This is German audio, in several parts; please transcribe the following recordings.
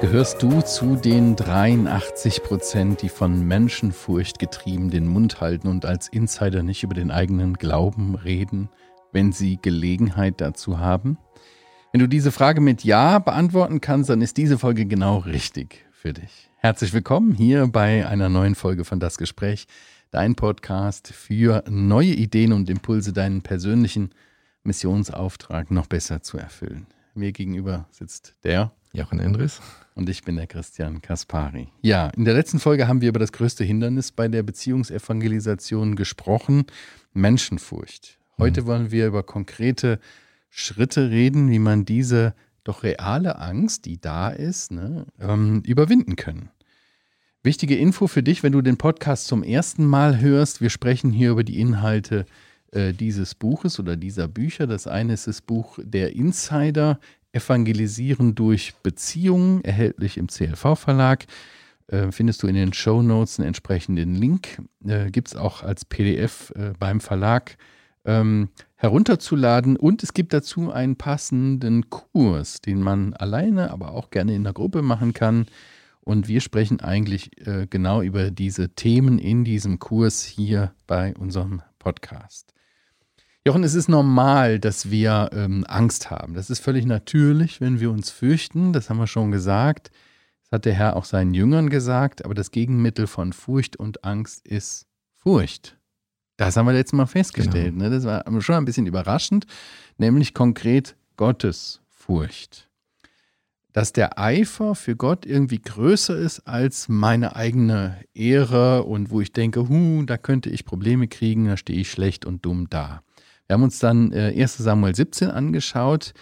Gehörst du zu den 83 Prozent, die von Menschenfurcht getrieben den Mund halten und als Insider nicht über den eigenen Glauben reden, wenn sie Gelegenheit dazu haben? Wenn du diese Frage mit Ja beantworten kannst, dann ist diese Folge genau richtig für dich. Herzlich willkommen hier bei einer neuen Folge von Das Gespräch, dein Podcast für neue Ideen und Impulse, deinen persönlichen Missionsauftrag noch besser zu erfüllen. Mir gegenüber sitzt der Jochen Endres. Und ich bin der Christian Kaspari. Ja, in der letzten Folge haben wir über das größte Hindernis bei der Beziehungsevangelisation gesprochen, Menschenfurcht. Heute mhm. wollen wir über konkrete Schritte reden, wie man diese doch reale Angst, die da ist, ne, ähm, überwinden können. Wichtige Info für dich, wenn du den Podcast zum ersten Mal hörst. Wir sprechen hier über die Inhalte äh, dieses Buches oder dieser Bücher. Das eine ist das Buch Der Insider, Evangelisieren durch Beziehungen, erhältlich im CLV-Verlag. Äh, findest du in den Show Notes einen entsprechenden Link. Äh, Gibt es auch als PDF äh, beim Verlag ähm, herunterzuladen. Und es gibt dazu einen passenden Kurs, den man alleine, aber auch gerne in der Gruppe machen kann. Und wir sprechen eigentlich äh, genau über diese Themen in diesem Kurs hier bei unserem Podcast. Jochen, es ist normal, dass wir ähm, Angst haben. Das ist völlig natürlich, wenn wir uns fürchten. Das haben wir schon gesagt. Das hat der Herr auch seinen Jüngern gesagt. Aber das Gegenmittel von Furcht und Angst ist Furcht. Das haben wir letztes Mal festgestellt. Genau. Ne? Das war schon ein bisschen überraschend. Nämlich konkret Gottes Furcht. Dass der Eifer für Gott irgendwie größer ist als meine eigene Ehre und wo ich denke, hu, da könnte ich Probleme kriegen, da stehe ich schlecht und dumm da. Wir haben uns dann äh, 1 Samuel 17 angeschaut,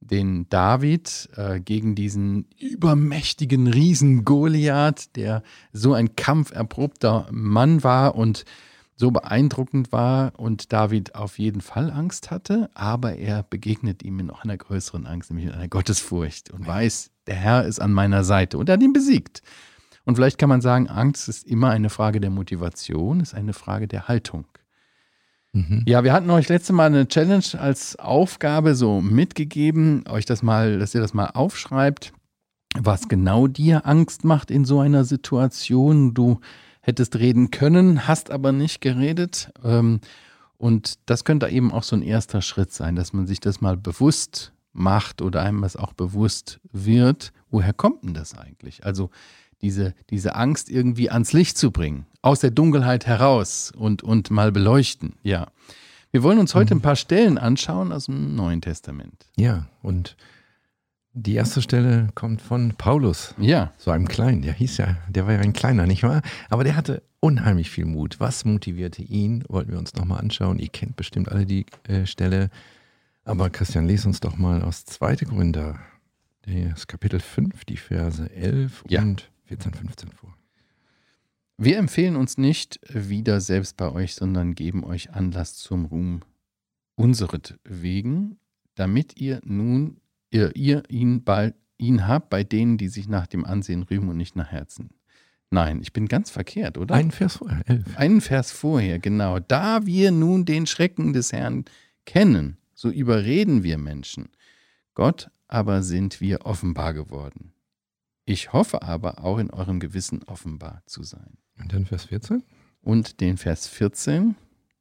den David äh, gegen diesen übermächtigen Riesen Goliath, der so ein kampferprobter Mann war und so beeindruckend war und David auf jeden Fall Angst hatte, aber er begegnet ihm in noch einer größeren Angst, nämlich in einer Gottesfurcht und weiß, der Herr ist an meiner Seite und er hat ihn besiegt. Und vielleicht kann man sagen, Angst ist immer eine Frage der Motivation, ist eine Frage der Haltung. Mhm. Ja, wir hatten euch letzte Mal eine Challenge als Aufgabe so mitgegeben, euch das mal, dass ihr das mal aufschreibt, was genau dir Angst macht in so einer Situation. Du hättest reden können, hast aber nicht geredet. Ähm, und das könnte eben auch so ein erster Schritt sein, dass man sich das mal bewusst macht oder einem das auch bewusst wird. Woher kommt denn das eigentlich? Also diese, diese Angst irgendwie ans Licht zu bringen, aus der Dunkelheit heraus und, und mal beleuchten, ja. Wir wollen uns heute mhm. ein paar Stellen anschauen aus dem Neuen Testament. Ja, und die erste Stelle kommt von Paulus. Ja. So einem Kleinen. Der hieß ja, der war ja ein Kleiner, nicht wahr? Aber der hatte unheimlich viel Mut. Was motivierte ihn? Wollten wir uns nochmal anschauen. Ihr kennt bestimmt alle die äh, Stelle. Aber Christian, lies uns doch mal aus 2. Korinther, das Kapitel 5, die Verse 11 ja. und 14, 15 vor. Wir empfehlen uns nicht wieder selbst bei euch, sondern geben euch Anlass zum Ruhm unseretwegen, damit ihr nun ihr, ihr ihn, bei, ihn habt bei denen, die sich nach dem Ansehen rühmen und nicht nach Herzen. Nein, ich bin ganz verkehrt, oder? Einen Vers vorher, elf. Einen Vers vorher, genau. Da wir nun den Schrecken des Herrn kennen, so überreden wir Menschen. Gott aber sind wir offenbar geworden. Ich hoffe aber auch in eurem Gewissen offenbar zu sein. Und dann Vers 14? Und den Vers 14.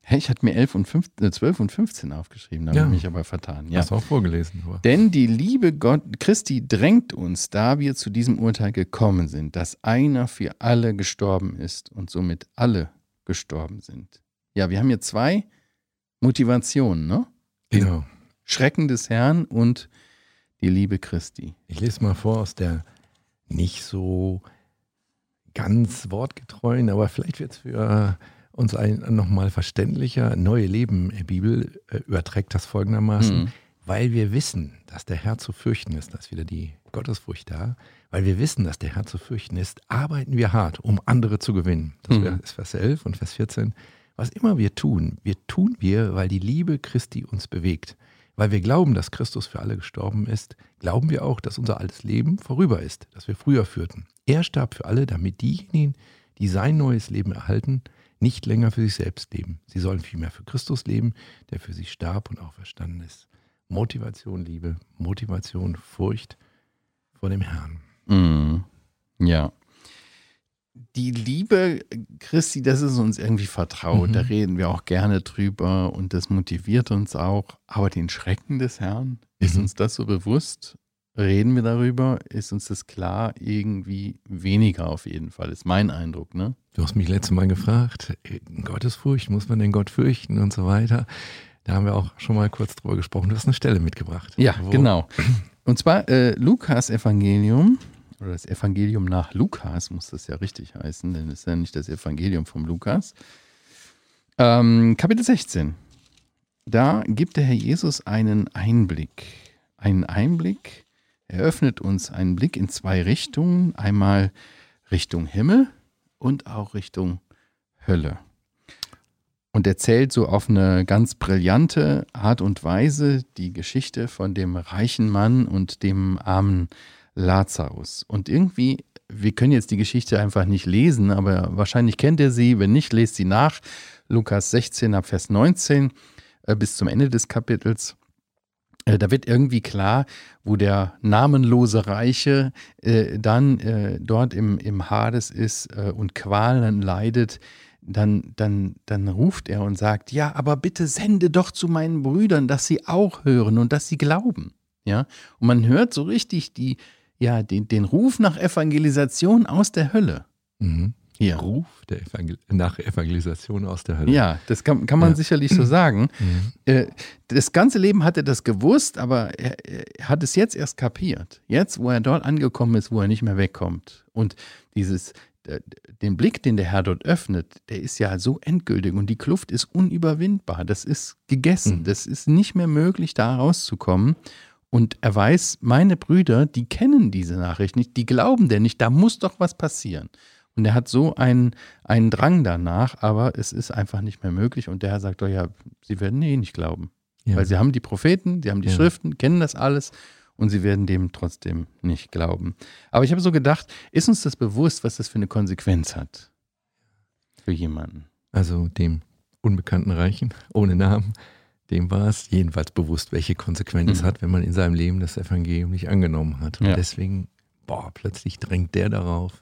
Hey, ich hatte mir 11 und 15, äh, 12 und 15 aufgeschrieben, da ja. habe ich mich aber vertan. Ja. Hast du auch vorgelesen. Aber. Denn die Liebe Gott, Christi drängt uns, da wir zu diesem Urteil gekommen sind, dass einer für alle gestorben ist und somit alle gestorben sind. Ja, wir haben hier zwei Motivationen, ne? Genau. Schrecken des Herrn und die Liebe Christi. Ich lese mal vor aus der nicht so ganz wortgetreuen, aber vielleicht wird es für uns ein nochmal verständlicher. Neue Leben äh, Bibel äh, überträgt das folgendermaßen, mhm. weil wir wissen, dass der Herr zu fürchten ist, da ist wieder die Gottesfurcht da, weil wir wissen, dass der Herr zu fürchten ist, arbeiten wir hart, um andere zu gewinnen. Das mhm. ist Vers 11 und Vers 14. Was immer wir tun, wir tun wir, weil die Liebe Christi uns bewegt. Weil wir glauben, dass Christus für alle gestorben ist, glauben wir auch, dass unser altes Leben vorüber ist, das wir früher führten. Er starb für alle, damit diejenigen, die sein neues Leben erhalten, nicht länger für sich selbst leben. Sie sollen vielmehr für Christus leben, der für sie starb und auch verstanden ist. Motivation, Liebe, Motivation, Furcht vor dem Herrn. Mhm. Ja. Die Liebe Christi, das ist uns irgendwie vertraut. Mhm. Da reden wir auch gerne drüber und das motiviert uns auch. Aber den Schrecken des Herrn, ist Mhm. uns das so bewusst? Reden wir darüber? Ist uns das klar? Irgendwie weniger auf jeden Fall, ist mein Eindruck. Ne? Du hast mich letztes Mal gefragt, in Gottesfurcht, muss man den Gott fürchten und so weiter. Da haben wir auch schon mal kurz drüber gesprochen. Du hast eine Stelle mitgebracht. Ja, genau. Und zwar äh, Lukas Evangelium, oder das Evangelium nach Lukas muss das ja richtig heißen, denn es ist ja nicht das Evangelium vom Lukas. Ähm, Kapitel 16. Da gibt der Herr Jesus einen Einblick. Einen Einblick, er öffnet uns einen Blick in zwei Richtungen. Einmal Richtung Himmel und auch Richtung Hölle. Und erzählt so auf eine ganz brillante Art und Weise die Geschichte von dem reichen Mann und dem armen Lazarus. Und irgendwie, wir können jetzt die Geschichte einfach nicht lesen, aber wahrscheinlich kennt ihr sie. Wenn nicht, lest sie nach. Lukas 16 ab Vers 19 äh, bis zum Ende des Kapitels. Äh, Da wird irgendwie klar, wo der namenlose Reiche äh, dann äh, dort im, im Hades ist äh, und Qualen leidet, dann, dann, dann ruft er und sagt, ja, aber bitte sende doch zu meinen Brüdern, dass sie auch hören und dass sie glauben. Ja, und man hört so richtig die, ja, den, den Ruf nach Evangelisation aus der Hölle. Mhm. Hier. Ruf der Evangel nach Evangelisation aus der Hölle. Ja, das kann, kann man Ja. sicherlich so sagen. Mhm. Äh, das ganze Leben hat er das gewusst, aber er, er hat es jetzt erst kapiert. Jetzt, wo er dort angekommen ist, wo er nicht mehr wegkommt. Und dieses, äh, den Blick, den der Herr dort öffnet, der ist ja so endgültig und die Kluft ist unüberwindbar. Das ist gegessen. Mhm. Das ist nicht mehr möglich, da rauszukommen. Und er weiß, meine Brüder, die kennen diese Nachricht nicht, die glauben der nicht, da muss doch was passieren. Und er hat so einen, einen Drang danach, aber es ist einfach nicht mehr möglich. Und der Herr sagt doch, ja, sie werden eh nicht glauben. Ja. Weil sie haben die Propheten, sie haben die Ja. Schriften, kennen das alles und sie werden dem trotzdem nicht glauben. Aber ich habe so gedacht, ist uns das bewusst, was das für eine Konsequenz hat? Für jemanden. Also dem unbekannten Reichen, ohne Namen, dem war es jedenfalls bewusst, welche Konsequenz es Mhm. hat, wenn man in seinem Leben das Evangelium nicht angenommen hat. Und Ja. deswegen, boah, plötzlich drängt der darauf,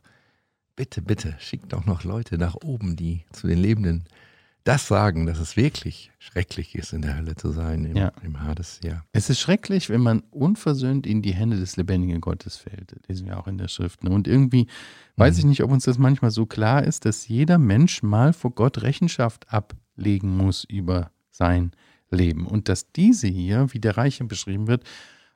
bitte, bitte, schickt doch noch Leute nach oben, die zu den Lebenden das sagen, dass es wirklich schrecklich ist, in der Hölle zu sein, im, Ja. im Hades, ja. Es ist schrecklich, wenn man unversöhnt in die Hände des lebendigen Gottes fällt. Das lesen wir auch in der Schrift. ne? Und irgendwie weiß Mhm. ich nicht, ob uns das manchmal so klar ist, dass jeder Mensch mal vor Gott Rechenschaft ablegen muss über sein Leben. Und dass diese hier, wie der Reiche beschrieben wird,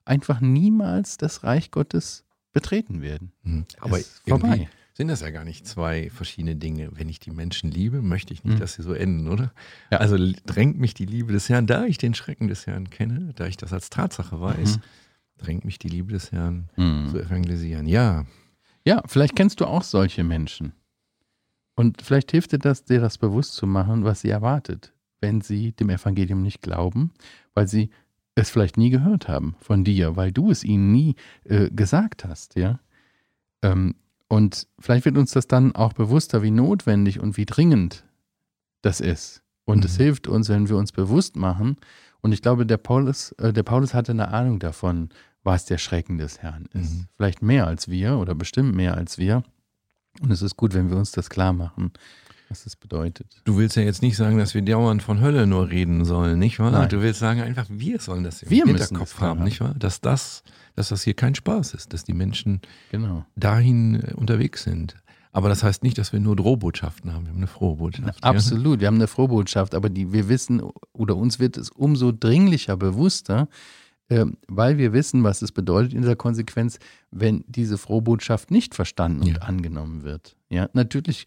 einfach niemals das Reich Gottes betreten werden. Mhm. Aber Ist vorbei. Sind das ja gar nicht zwei verschiedene Dinge. Wenn ich die Menschen liebe, möchte ich nicht, Mhm. dass sie so enden, oder? Ja. Also drängt mich die Liebe des Herrn, da ich den Schrecken des Herrn kenne, da ich das als Tatsache weiß, Mhm. drängt mich die Liebe des Herrn Mhm. zu evangelisieren. Ja, Ja, vielleicht kennst du auch solche Menschen. Und vielleicht hilft dir das, dir das bewusst zu machen, was sie erwartet, wenn sie dem Evangelium nicht glauben, weil sie es vielleicht nie gehört haben von dir, weil du es ihnen nie äh, gesagt hast, ja. Ähm, und vielleicht wird uns das dann auch bewusster, wie notwendig und wie dringend das ist. Und es Mhm. hilft uns, wenn wir uns bewusst machen. Und ich glaube, der Paulus, äh, der Paulus hatte eine Ahnung davon, was der Schrecken des Herrn ist. Mhm. Vielleicht mehr als wir oder bestimmt mehr als wir. Und es ist gut, wenn wir uns das klar machen, was das bedeutet. du willst ja jetzt nicht sagen, dass wir dauernd von Hölle nur reden sollen, nicht wahr? Nein. Du willst sagen einfach, wir sollen das im Wir Hinterkopf haben, haben. nicht wahr? Dass das, dass das hier kein Spaß ist, dass die Menschen Genau. dahin äh, unterwegs sind. Aber das heißt nicht, dass wir nur Drohbotschaften haben. Wir haben eine frohe Botschaft. ja? Absolut, wir haben eine Frohbotschaft, aber die, wir wissen oder uns wird es umso dringlicher bewusster, ähm, weil wir wissen, was es bedeutet in dieser Konsequenz, wenn diese Frohbotschaft nicht verstanden und Ja. angenommen wird. Ja, natürlich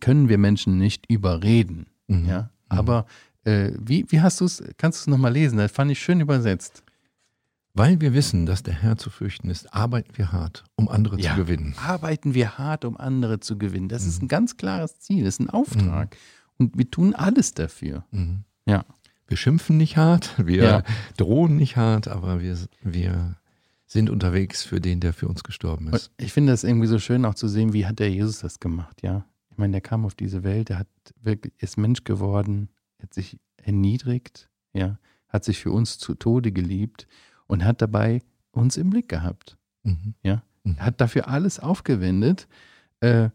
können wir Menschen nicht überreden. Mhm. Ja, aber äh, wie, wie hast du es, kannst du es nochmal lesen? Das fand ich schön übersetzt. Weil wir wissen, dass der Herr zu fürchten ist, arbeiten wir hart, um andere Ja. zu gewinnen. Arbeiten wir hart, um andere zu gewinnen. Das ist Mhm. ein ganz klares Ziel, das ist ein Auftrag. Und wir tun alles dafür. Mhm. Ja. Wir schimpfen nicht hart, wir Ja. drohen nicht hart, aber wir, wir sind unterwegs für den, der für uns gestorben Und ist. ich finde das irgendwie so schön auch zu sehen, wie hat der Jesus das gemacht, ja. Ich meine, der kam auf diese Welt, der hat wirklich, ist Mensch geworden, hat sich erniedrigt, ja, hat sich für uns zu Tode geliebt und hat dabei uns im Blick gehabt. Mhm. Ja, mhm. hat dafür alles aufgewendet, äh,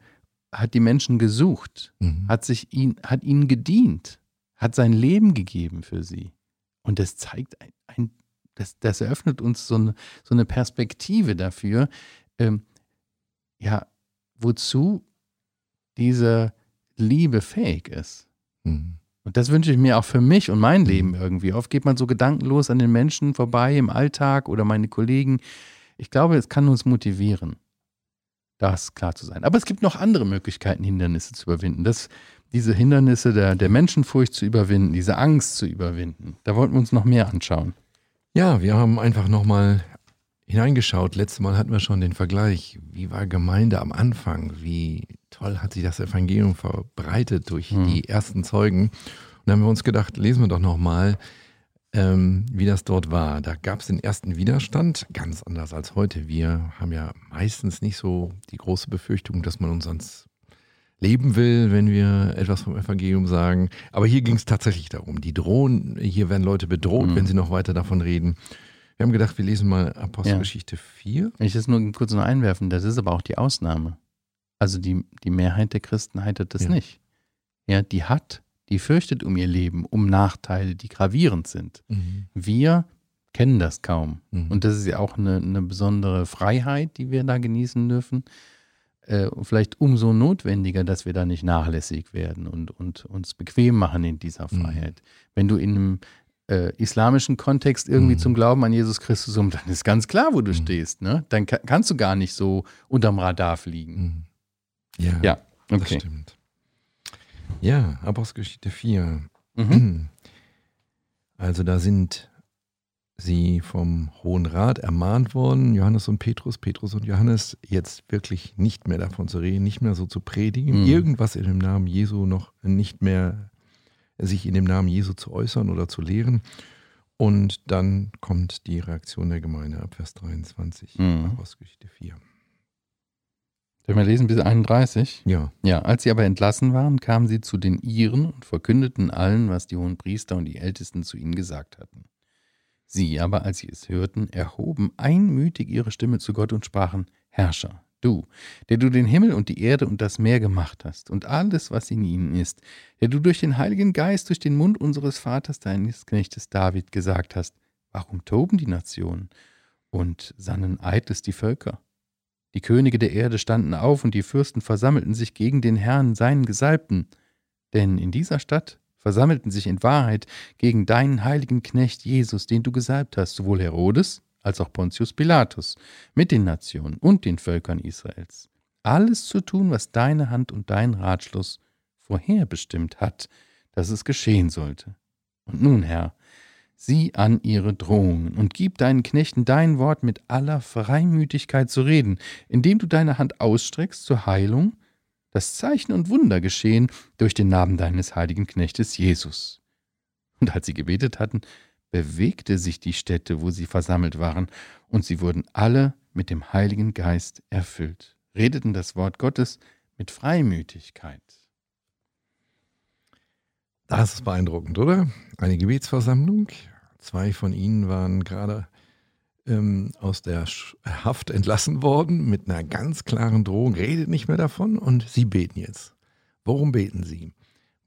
hat die Menschen gesucht, mhm. hat sich ihn, hat ihnen gedient, hat sein Leben gegeben für sie. Und das zeigt ein, ein das, das eröffnet uns so eine, so eine Perspektive dafür, ähm, ja, wozu diese Liebe fähig ist. Mhm. Und das wünsche ich mir auch für mich und mein Leben irgendwie. Oft geht man so gedankenlos an den Menschen vorbei im Alltag oder meine Kollegen. Ich glaube, es kann uns motivieren, das klar zu sein. Aber es gibt noch andere Möglichkeiten, Hindernisse zu überwinden. Das, diese Hindernisse der, der Menschenfurcht zu überwinden, diese Angst zu überwinden. Da wollten wir uns noch mehr anschauen. Ja, wir haben einfach nochmal hineingeschaut. Letztes Mal hatten wir schon den Vergleich. Wie war Gemeinde am Anfang? Wie toll hat sich das Evangelium verbreitet durch hm. die ersten Zeugen? Und dann haben wir uns gedacht, lesen wir doch nochmal, ähm, wie das dort war. Da gab es den ersten Widerstand, ganz anders als heute. Wir haben ja meistens nicht so die große Befürchtung, dass man uns ans leben will, wenn wir etwas vom Evangelium sagen. Aber hier ging es tatsächlich darum. Die drohen, hier werden Leute bedroht, mhm. wenn sie noch weiter davon reden. Wir haben gedacht, wir lesen mal Apostelgeschichte ja. 4. Wenn ich das nur kurz noch einwerfen, das ist aber auch die Ausnahme. Also die, die Mehrheit der Christen heitert das ja. nicht. Ja, die hat, die fürchtet um ihr Leben, um Nachteile, die gravierend sind. Mhm. Wir kennen das kaum. Mhm. Und das ist ja auch eine, eine besondere Freiheit, die wir da genießen dürfen äh, vielleicht umso notwendiger, dass wir da nicht nachlässig werden und, und uns bequem machen in dieser mhm. Freiheit. Mhm. Wenn du in einem äh, islamischen Kontext irgendwie mhm. zum Glauben an Jesus Christus um, dann ist ganz klar, wo du mhm. stehst. Ne? Dann ka kannst du gar nicht so unterm Radar fliegen. Ja, ja okay. das stimmt. Ja, Apostelgeschichte 4. Mhm. Also da sind sie vom Hohen Rat ermahnt worden, Johannes und Petrus, Petrus und Johannes, jetzt wirklich nicht mehr davon zu reden, nicht mehr so zu predigen, mhm. irgendwas in dem Namen Jesu noch nicht mehr, sich in dem Namen Jesu zu äußern oder zu lehren. Und dann kommt die Reaktion der Gemeinde ab Vers 23, mhm. Apostelgeschichte 4. Sollen wir lesen bis 31? Ja. Ja, als sie aber entlassen waren, kamen sie zu den Iren und verkündeten allen, was die hohen Priester und die Ältesten zu ihnen gesagt hatten. Sie aber, als sie es hörten, erhoben einmütig ihre Stimme zu Gott und sprachen, Herrscher, du, der du den Himmel und die Erde und das Meer gemacht hast und alles, was in ihnen ist, der du durch den Heiligen Geist, durch den Mund unseres Vaters, deines Knechtes David, gesagt hast, warum toben die Nationen und sannen eitles die Völker? Die Könige der Erde standen auf und die Fürsten versammelten sich gegen den Herrn, seinen Gesalbten. Denn in dieser Stadt versammelten sich in Wahrheit gegen deinen heiligen Knecht Jesus, den du gesalbt hast, sowohl Herodes als auch Pontius Pilatus, mit den Nationen und den Völkern Israels. Alles zu tun, was deine Hand und dein Ratschluss vorherbestimmt hat, dass es geschehen sollte. Und nun, Herr, sieh an ihre Drohungen und gib deinen Knechten dein Wort mit aller Freimütigkeit zu reden, indem du deine Hand ausstreckst zur Heilung dass Zeichen und Wunder geschehen durch den Namen deines heiligen Knechtes Jesus. Und als sie gebetet hatten, bewegte sich die Stätte, wo sie versammelt waren, und sie wurden alle mit dem Heiligen Geist erfüllt, redeten das Wort Gottes mit Freimütigkeit. Das ist beeindruckend, oder? Eine Gebetsversammlung. Zwei von ihnen waren gerade ähm, aus der Haft entlassen worden mit einer ganz klaren Drohung, redet nicht mehr davon und sie beten jetzt. Worum beten sie?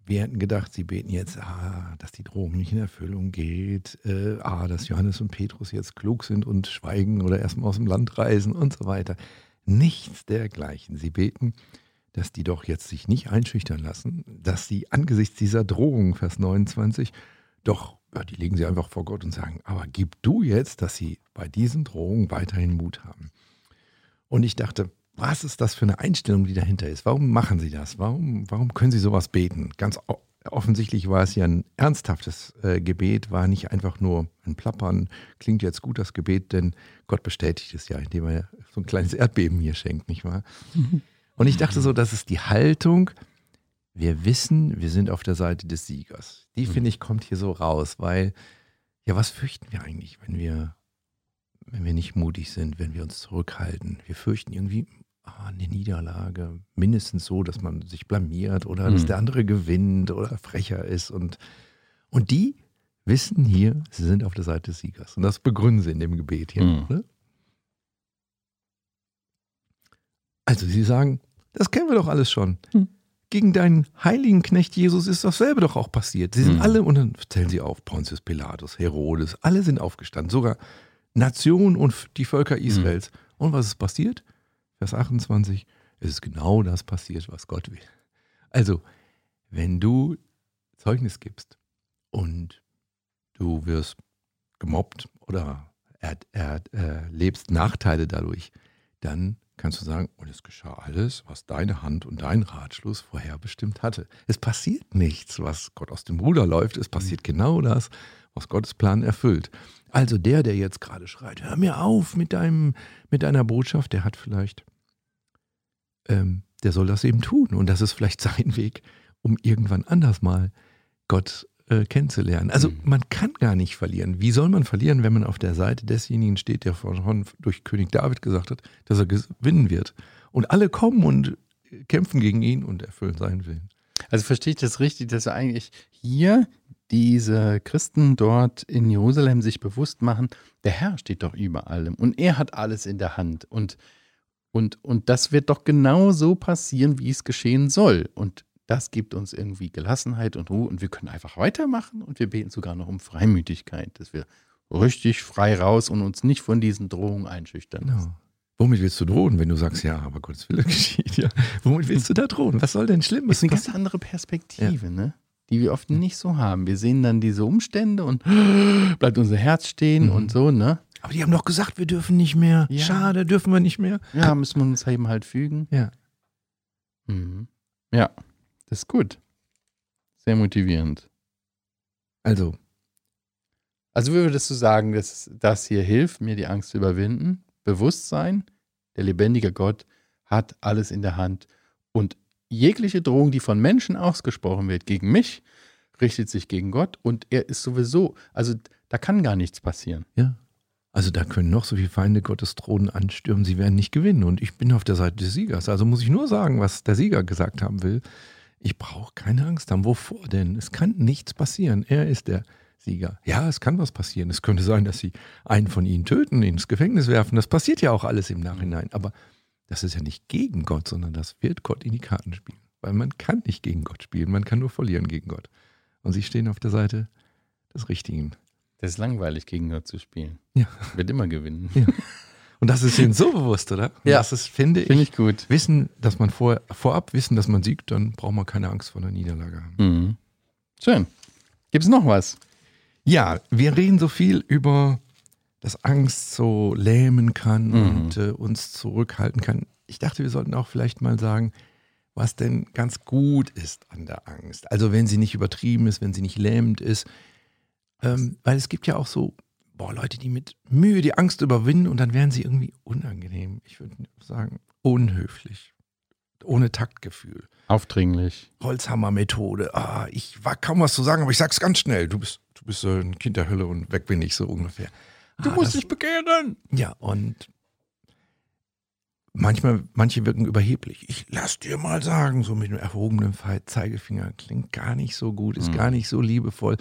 Wir hätten gedacht, sie beten jetzt, ah, dass die Drohung nicht in Erfüllung geht, äh, ah, dass Johannes und Petrus jetzt klug sind und schweigen oder erstmal aus dem Land reisen und so weiter. Nichts dergleichen. Sie beten, dass die doch jetzt sich nicht einschüchtern lassen, dass sie angesichts dieser Drohung, Vers 29, doch ja, die legen sie einfach vor Gott und sagen, aber gib du jetzt, dass sie bei diesen Drohungen weiterhin Mut haben. Und ich dachte, was ist das für eine Einstellung, die dahinter ist? Warum machen sie das? Warum, warum können sie sowas beten? Ganz offensichtlich war es ja ein ernsthaftes äh, Gebet, war nicht einfach nur ein Plappern. Klingt jetzt gut, das Gebet, denn Gott bestätigt es ja, indem er so ein kleines Erdbeben hier schenkt, nicht wahr? Und ich dachte so, das ist die Haltung, wir wissen, wir sind auf der Seite des Siegers. Die, mhm. finde ich, kommt hier so raus, weil, ja, was fürchten wir eigentlich, wenn wir, wenn wir nicht mutig sind, wenn wir uns zurückhalten? Wir fürchten irgendwie, ah, eine Niederlage, mindestens so, dass man sich blamiert oder dass Mhm. der andere gewinnt oder frecher ist. Und, und die wissen hier, sie sind auf der Seite des Siegers. Und das begründen sie in dem Gebet hier. Mhm. Ne? Also sie sagen, das kennen wir doch alles schon. Mhm. Gegen deinen heiligen Knecht Jesus ist dasselbe doch auch passiert. Sie sind Mhm. alle, und dann zählen sie auf, Pontius Pilatus, Herodes, alle sind aufgestanden, sogar Nationen und die Völker Israels. Und was ist passiert? Vers 28, es ist genau das passiert, was Gott will. Also, wenn du Zeugnis gibst und du wirst gemobbt oder er, er, erlebst Nachteile dadurch, dann kannst du sagen, und es geschah alles, was deine Hand und dein Ratschluss vorherbestimmt hatte. Es passiert nichts, was Gott aus dem Ruder läuft. Es passiert genau das, was Gottes Plan erfüllt. Also der, der jetzt gerade schreit, hör mir auf mit, deinem, mit deiner Botschaft, der hat vielleicht, ähm, der soll das eben tun. Und das ist vielleicht sein Weg, um irgendwann anders mal Gott äh, kennenzulernen. Also Mhm. man kann gar nicht verlieren. Wie soll man verlieren, wenn man auf der Seite desjenigen steht, der von durch König David gesagt hat, dass er gewinnen wird? Und alle kommen und kämpfen gegen ihn und erfüllen seinen Willen. Also verstehe ich das richtig, dass eigentlich hier diese Christen dort in Jerusalem sich bewusst machen, der Herr steht doch über allem und er hat alles in der Hand und, und, und das wird doch genau so passieren, wie es geschehen soll. Und das gibt uns irgendwie Gelassenheit und Ruhe und wir können einfach weitermachen und wir beten sogar noch um Freimütigkeit, dass wir richtig frei raus und uns nicht von diesen Drohungen einschüchtern. Genau. Womit willst du drohen, wenn du sagst, ja, aber Gottes Wille geschieht? Ja. Womit willst du da drohen? Was soll denn Schlimmes ist eine ganz andere Perspektive, ne? die wir oft nicht so haben. Wir sehen dann diese Umstände und bleibt unser Herz stehen Mhm. und so, ne? Aber die haben doch gesagt, wir dürfen nicht mehr. Ja. Schade, dürfen wir nicht mehr. Ja, müssen wir uns eben halt fügen. Ja. Mhm. Ja, das ist gut. Sehr motivierend. Also, Also würdest du sagen, dass das hier hilft, mir die Angst zu überwinden? Bewusstsein, der lebendige Gott hat alles in der Hand und jegliche Drohung, die von Menschen ausgesprochen wird gegen mich, richtet sich gegen Gott und er ist sowieso, also da kann gar nichts passieren. ja. Also da können noch so viele Feinde Gottes Thron anstürmen, sie werden nicht gewinnen. Und ich bin auf der Seite des Siegers. Also muss ich nur sagen, was der Sieger gesagt haben will. Ich brauche keine Angst haben. Wovor denn? Es kann nichts passieren. Er ist der Sieger. Ja, es kann was passieren. Es könnte sein, dass sie einen von ihnen töten, ihn ins Gefängnis werfen. Das passiert ja auch alles im Nachhinein. Aber das ist ja nicht gegen Gott, sondern das wird Gott in die Karten spielen. Weil man kann nicht gegen Gott spielen, man kann nur verlieren gegen Gott. Und sie stehen auf der Seite des Richtigen. Das ist langweilig, gegen Gott zu spielen. Ja. Wird immer gewinnen. Und das ist ihnen so bewusst, oder? Ja. Das ist, finde ich, Finde ich gut. wissen, dass man vor, vorab wissen, dass man siegt, dann braucht man keine Angst vor einer Niederlage haben. Mhm. Schön. Gibt es noch was? Ja, wir reden so viel über, dass Angst so lähmen kann Mhm. und äh, uns zurückhalten kann. Ich dachte, wir sollten auch vielleicht mal sagen, was denn ganz gut ist an der Angst. Also wenn sie nicht übertrieben ist, wenn sie nicht lähmend ist. Ähm, weil es gibt ja auch so, boah, Leute, die mit Mühe die Angst überwinden und dann werden sie irgendwie unangenehm. Ich würde sagen, unhöflich. Ohne Taktgefühl. Aufdringlich. Holzhammer-Methode. Ah, ich war kaum was zu sagen, aber ich sag's ganz schnell. Du bist, du bist äh, ein Kind der Hölle und weg bin ich so ungefähr. Du Ah, musst das- dich bekehren. Ja, und manchmal, manche wirken überheblich. Ich lass dir mal sagen, so mit einem erhobenen Zeigefinger klingt gar nicht so gut, ist Mhm. gar nicht so liebevoll.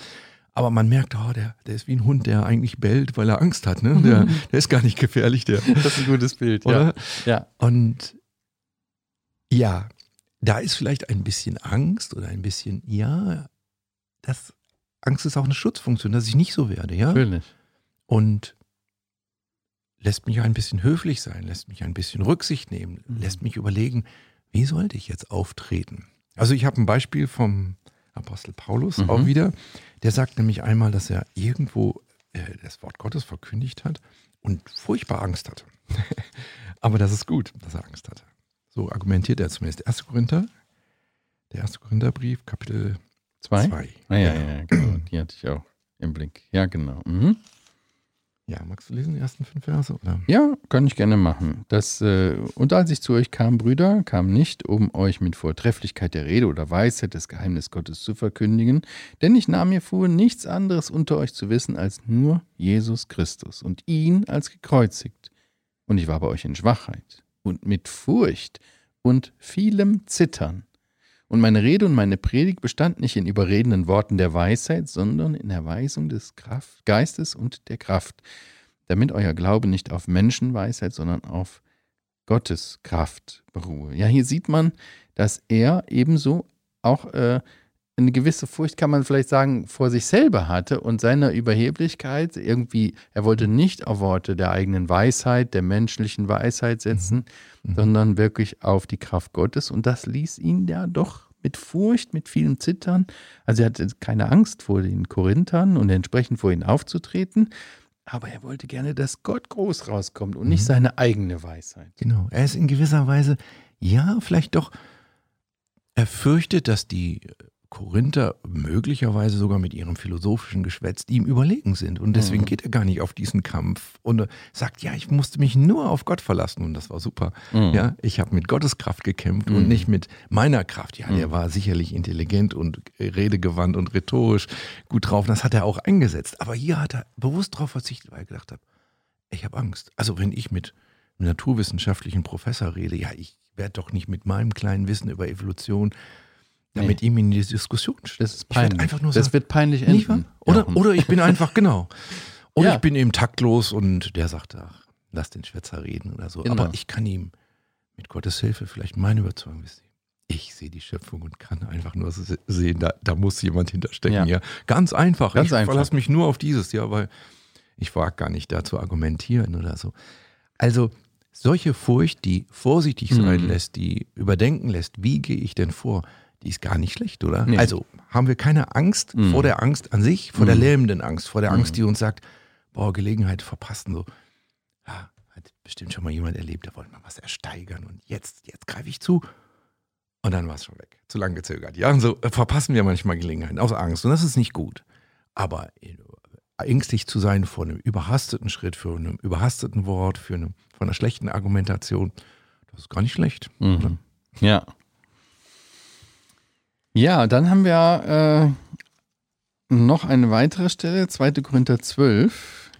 Aber man merkt, oh, der, der ist wie ein Hund, der eigentlich bellt, weil er Angst hat. Ne? Der, der ist gar nicht gefährlich, der. Das ist ein gutes Bild, Oder? ja. Ja. Und ja, da ist vielleicht ein bisschen Angst oder ein bisschen, ja, das Angst ist auch eine Schutzfunktion, dass ich nicht so werde, ja. Natürlich. Und lässt mich ein bisschen höflich sein, lässt mich ein bisschen Rücksicht nehmen, Mhm. lässt mich überlegen, wie sollte ich jetzt auftreten? Also ich habe ein Beispiel vom Apostel Paulus Mhm. auch wieder. Der sagt nämlich einmal, dass er irgendwo äh, das Wort Gottes verkündigt hat und furchtbar Angst hatte. Aber das ist gut, dass er Angst hatte. So argumentiert er zumindest. 1. Korinther, der 1. Korintherbrief, Kapitel Zwei? 2. Ah, ja, ja, ja, genau. Die hatte ich auch im Blick. Ja, genau. Mhm. Ja, magst du lesen die ersten fünf Verse? Oder? Ja, kann ich gerne machen. Das, äh, und als ich zu euch kam, Brüder, kam nicht, um euch mit Vortrefflichkeit der Rede oder Weisheit des Geheimnis Gottes zu verkündigen, denn ich nahm mir vor, nichts anderes unter euch zu wissen als nur Jesus Christus und ihn als gekreuzigt. Und ich war bei euch in Schwachheit, und mit Furcht und vielem Zittern. Und meine Rede und meine Predigt bestand nicht in überredenden Worten der Weisheit, sondern in Erweisung des Kraft, Geistes und der Kraft, damit euer Glaube nicht auf Menschenweisheit, sondern auf Gottes Kraft beruhe. Ja, hier sieht man, dass er ebenso auch äh, eine gewisse Furcht, kann man vielleicht sagen, vor sich selber hatte und seiner Überheblichkeit irgendwie, er wollte nicht auf Worte der eigenen Weisheit, der menschlichen Weisheit setzen, mhm. sondern wirklich auf die Kraft Gottes. Und das ließ ihn ja doch mit Furcht, mit vielem Zittern. Also er hatte keine Angst vor den Korinthern und entsprechend vor ihnen aufzutreten. Aber er wollte gerne, dass Gott groß rauskommt und mhm. nicht seine eigene Weisheit. Genau. Er ist in gewisser Weise, ja, vielleicht doch, er fürchtet, dass die Korinther möglicherweise sogar mit ihrem philosophischen Geschwätz ihm überlegen sind. Und deswegen mhm. geht er gar nicht auf diesen Kampf und sagt, ja, ich musste mich nur auf Gott verlassen und das war super. Mhm. Ja, ich habe mit Gottes Kraft gekämpft mhm. und nicht mit meiner Kraft. Ja, der mhm. war sicherlich intelligent und redegewandt und rhetorisch gut drauf. Das hat er auch eingesetzt. Aber hier hat er bewusst darauf verzichtet, weil er gedacht hat, ich habe Angst. Also wenn ich mit einem naturwissenschaftlichen Professor rede, ja, ich werde doch nicht mit meinem kleinen Wissen über Evolution ja, nee. mit ihm in die Diskussion. Das ist peinlich. Einfach nur das sagen, wird peinlich enden. Oder, ja. oder ich bin einfach, genau. Oder ja. ich bin eben taktlos und der sagt, ach, lass den Schwätzer reden oder so. Genau. Aber ich kann ihm mit Gottes Hilfe vielleicht meine Überzeugung wissen. Ich sehe die Schöpfung und kann einfach nur sehen, da, da muss jemand hinterstecken. Ja. ja. Ganz einfach. Ganz ich einfach. verlasse mich nur auf dieses, ja, weil ich wage gar nicht da zu argumentieren oder so. Also solche Furcht, die vorsichtig sein mhm. lässt, die überdenken lässt, wie gehe ich denn vor, die ist gar nicht schlecht, oder? Nee. Also haben wir keine Angst mhm. vor der Angst an sich, vor mhm. der lähmenden Angst, vor der Angst, mhm. die uns sagt, boah, Gelegenheit verpassen, so. Ja, hat bestimmt schon mal jemand erlebt, der wollte mal was ersteigern und jetzt, jetzt greife ich zu. Und dann war es schon weg. Zu lange gezögert. Ja, und so äh, verpassen wir manchmal Gelegenheiten aus Angst. Und das ist nicht gut. Aber äh, ängstlich zu sein vor einem überhasteten Schritt, für einem überhasteten Wort, für eine, vor einer schlechten Argumentation, das ist gar nicht schlecht. Mhm. Ja. Ja, dann haben wir äh, noch eine weitere Stelle, 2. Korinther 12.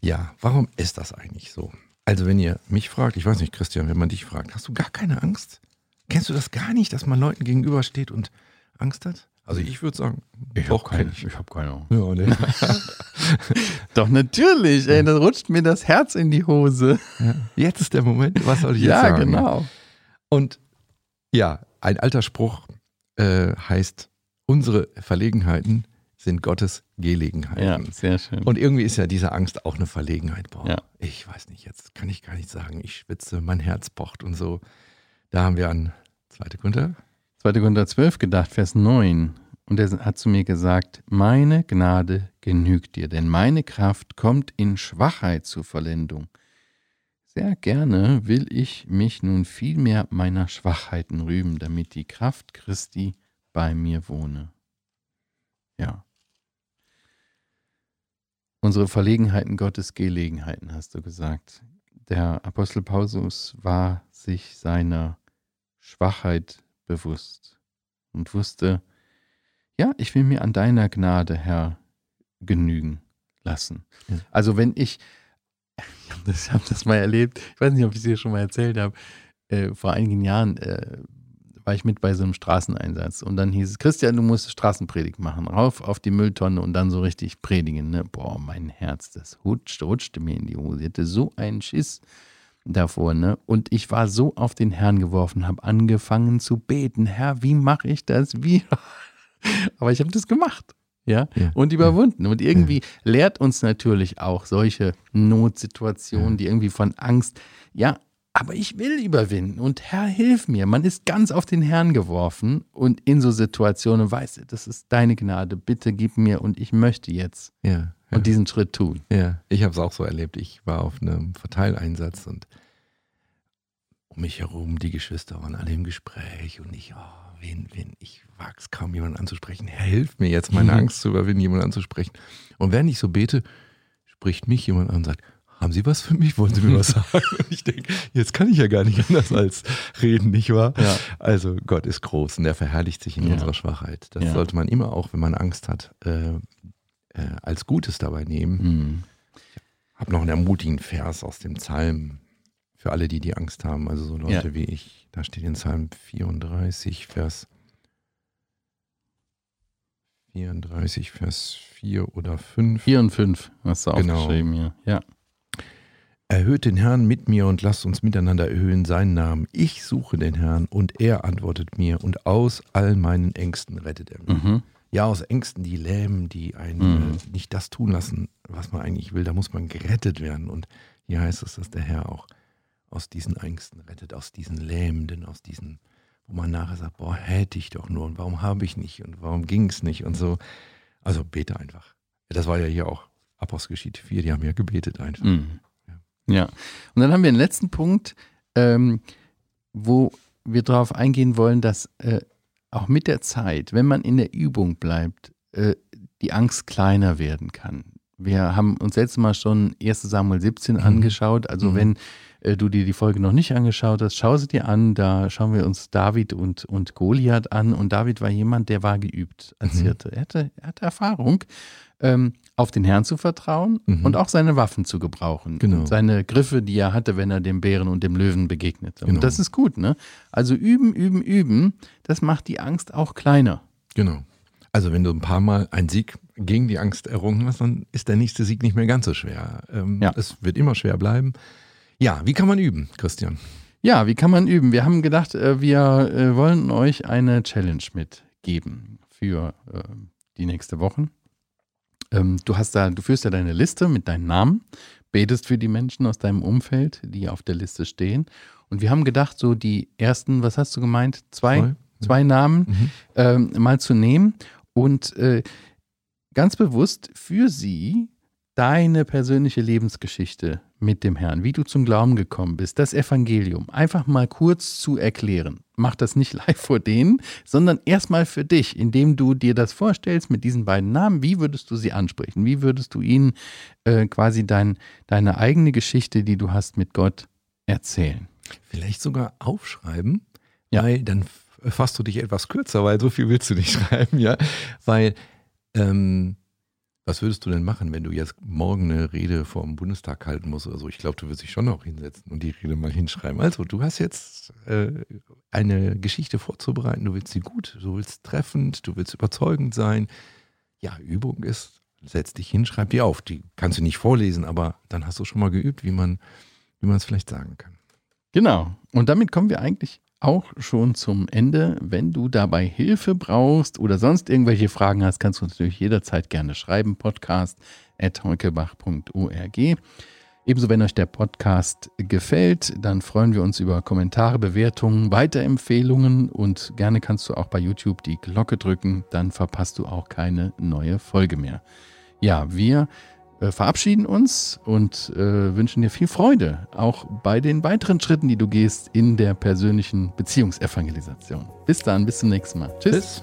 Ja, warum ist das eigentlich so? Also, wenn ihr mich fragt, ich weiß nicht, Christian, wenn man dich fragt, hast du gar keine Angst? Kennst du das gar nicht, dass man Leuten gegenübersteht und Angst hat? Also ich würde sagen, ich habe keine, ich hab keine Ja, nee. Doch natürlich, ey, dann rutscht mir das Herz in die Hose. Ja. Jetzt ist der Moment, was soll ich jetzt ja, sagen? Ja, genau. Und ja, ein alter Spruch, äh, heißt, unsere Verlegenheiten sind Gottes Gelegenheiten. Ja, sehr schön. Und irgendwie ist ja diese Angst auch eine Verlegenheit. Boah, ja. ich weiß nicht, jetzt kann ich gar nicht sagen, ich schwitze, mein Herz pocht und so. Da haben wir an 2. Korinther. 2. Korinther 12 gedacht, Vers 9. Und er hat zu mir gesagt, meine Gnade genügt dir, denn meine Kraft kommt in Schwachheit zur Vollendung. Sehr gerne will ich mich nun vielmehr meiner Schwachheiten rühmen, damit die Kraft Christi bei mir wohne. Ja. Unsere Verlegenheiten Gottes Gelegenheiten, hast du gesagt. Der Apostel Paulus war sich seiner Schwachheit bewusst und wusste, ja, ich will mir an deiner Gnade, Herr, genügen lassen. Also wenn ich ich habe das mal erlebt. Ich weiß nicht, ob ich es dir schon mal erzählt habe. Äh, vor einigen Jahren äh, war ich mit bei so einem Straßeneinsatz und dann hieß es, Christian, du musst Straßenpredigt machen. Rauf auf die Mülltonne und dann so richtig predigen. Ne? Boah, mein Herz, das rutschte, rutschte mir in die Hose. Ich hatte so einen Schiss davor. Ne? Und ich war so auf den Herrn geworfen, habe angefangen zu beten. Herr, wie mache ich das? Wie? Aber ich habe das gemacht ja, ja. und überwunden. Und irgendwie ja. lehrt uns natürlich auch solche Notsituationen, die irgendwie von Angst, ja, aber ich will überwinden und Herr, hilf mir. Man ist ganz auf den Herrn geworfen und in so Situationen weiß, das ist deine Gnade, bitte gib mir und ich möchte jetzt ja, und diesen Schritt tun. Ja, ich habe es auch so erlebt. Ich war auf einem Verteileinsatz und um mich herum, die Geschwister waren alle im Gespräch und ich, oh, wen, wen, ich wage es kaum, jemanden anzusprechen. Hilf mir jetzt, meine mhm. Angst zu überwinden, jemanden anzusprechen. Und während ich so bete, spricht mich jemand an und sagt, haben Sie was für mich? Wollen Sie mir was sagen? Und ich denke, jetzt kann ich ja gar nicht anders als reden, nicht wahr? Ja. Also Gott ist groß und er verherrlicht sich in ja. unserer Schwachheit. Das ja. sollte man immer auch, wenn man Angst hat, äh, äh, als Gutes dabei nehmen. Mhm. Ich habe noch einen ermutigenden Vers aus dem Psalm für alle, die die Angst haben, also so Leute wie ich. Da steht in Psalm 34, Vers 34, Vers 4 oder 5. 4 und 5 hast du genau. aufgeschrieben hier. Ja. Erhöht den Herrn mit mir und lasst uns miteinander erhöhen seinen Namen. Ich suche den Herrn und er antwortet mir und aus all meinen Ängsten rettet er mich. Mhm. Ja, aus Ängsten, die lähmen, die einen mhm. nicht das tun lassen, was man eigentlich will. Da muss man gerettet werden. Und hier heißt es, dass der Herr auch aus diesen Ängsten rettet, aus diesen Lähmenden, aus diesen, wo man nachher sagt, boah, hätte ich doch nur und warum habe ich nicht und warum ging es nicht und so. Also bete einfach. Das war ja hier auch Apostelgeschichte 4, die haben ja gebetet einfach. Mhm. Ja. ja. und dann haben wir den letzten Punkt, ähm, wo wir darauf eingehen wollen, dass äh, auch mit der Zeit, wenn man in der Übung bleibt, äh, die Angst kleiner werden kann. Wir haben uns letztes Mal schon 1 Samuel 17 mhm. angeschaut. Also mhm. wenn äh, du dir die Folge noch nicht angeschaut hast, schau sie dir an. Da schauen wir uns David und, und Goliath an. Und David war jemand, der war geübt als mhm. Hirte. Er hatte, er hatte Erfahrung, ähm, auf den Herrn zu vertrauen mhm. und auch seine Waffen zu gebrauchen. Genau. seine Griffe, die er hatte, wenn er dem Bären und dem Löwen begegnete. Genau. Und das ist gut, ne? Also üben, üben, üben, das macht die Angst auch kleiner. Genau. Also wenn du ein paar Mal einen Sieg gegen die Angst errungen hast, dann ist der nächste Sieg nicht mehr ganz so schwer. Ähm, ja. Es wird immer schwer bleiben. Ja, wie kann man üben, Christian? Ja, wie kann man üben? Wir haben gedacht, äh, wir äh, wollen euch eine Challenge mitgeben für äh, die nächste Woche. Ähm, du hast da, du führst ja deine Liste mit deinem Namen, betest für die Menschen aus deinem Umfeld, die auf der Liste stehen. Und wir haben gedacht, so die ersten, was hast du gemeint? Zwei, zwei, zwei Namen mhm. ähm, mal zu nehmen und äh, ganz bewusst für sie deine persönliche Lebensgeschichte mit dem Herrn, wie du zum Glauben gekommen bist, das Evangelium, einfach mal kurz zu erklären. Mach das nicht live vor denen, sondern erstmal für dich, indem du dir das vorstellst mit diesen beiden Namen. Wie würdest du sie ansprechen? Wie würdest du ihnen äh, quasi dein, deine eigene Geschichte, die du hast mit Gott, erzählen? Vielleicht sogar aufschreiben, ja. weil dann fasst du dich etwas kürzer, weil so viel willst du nicht schreiben, ja, weil ähm, was würdest du denn machen, wenn du jetzt morgen eine Rede vor dem Bundestag halten musst oder so? Ich glaube, du würdest dich schon noch hinsetzen und die Rede mal hinschreiben. Also, du hast jetzt äh, eine Geschichte vorzubereiten, du willst sie gut, du willst treffend, du willst überzeugend sein. Ja, Übung ist, setz dich hin, schreib die auf. Die kannst du nicht vorlesen, aber dann hast du schon mal geübt, wie man wie es vielleicht sagen kann. Genau. Und damit kommen wir eigentlich auch schon zum Ende. Wenn du dabei Hilfe brauchst oder sonst irgendwelche Fragen hast, kannst du uns natürlich jederzeit gerne schreiben. Podcast at heukebach.org. Ebenso, wenn euch der Podcast gefällt, dann freuen wir uns über Kommentare, Bewertungen, Weiterempfehlungen und gerne kannst du auch bei YouTube die Glocke drücken, dann verpasst du auch keine neue Folge mehr. Ja, wir äh, verabschieden uns und äh, wünschen dir viel Freude, auch bei den weiteren Schritten, die du gehst in der persönlichen Beziehungsevangelisation. Bis dann, bis zum nächsten Mal. Tschüss. Tschüss.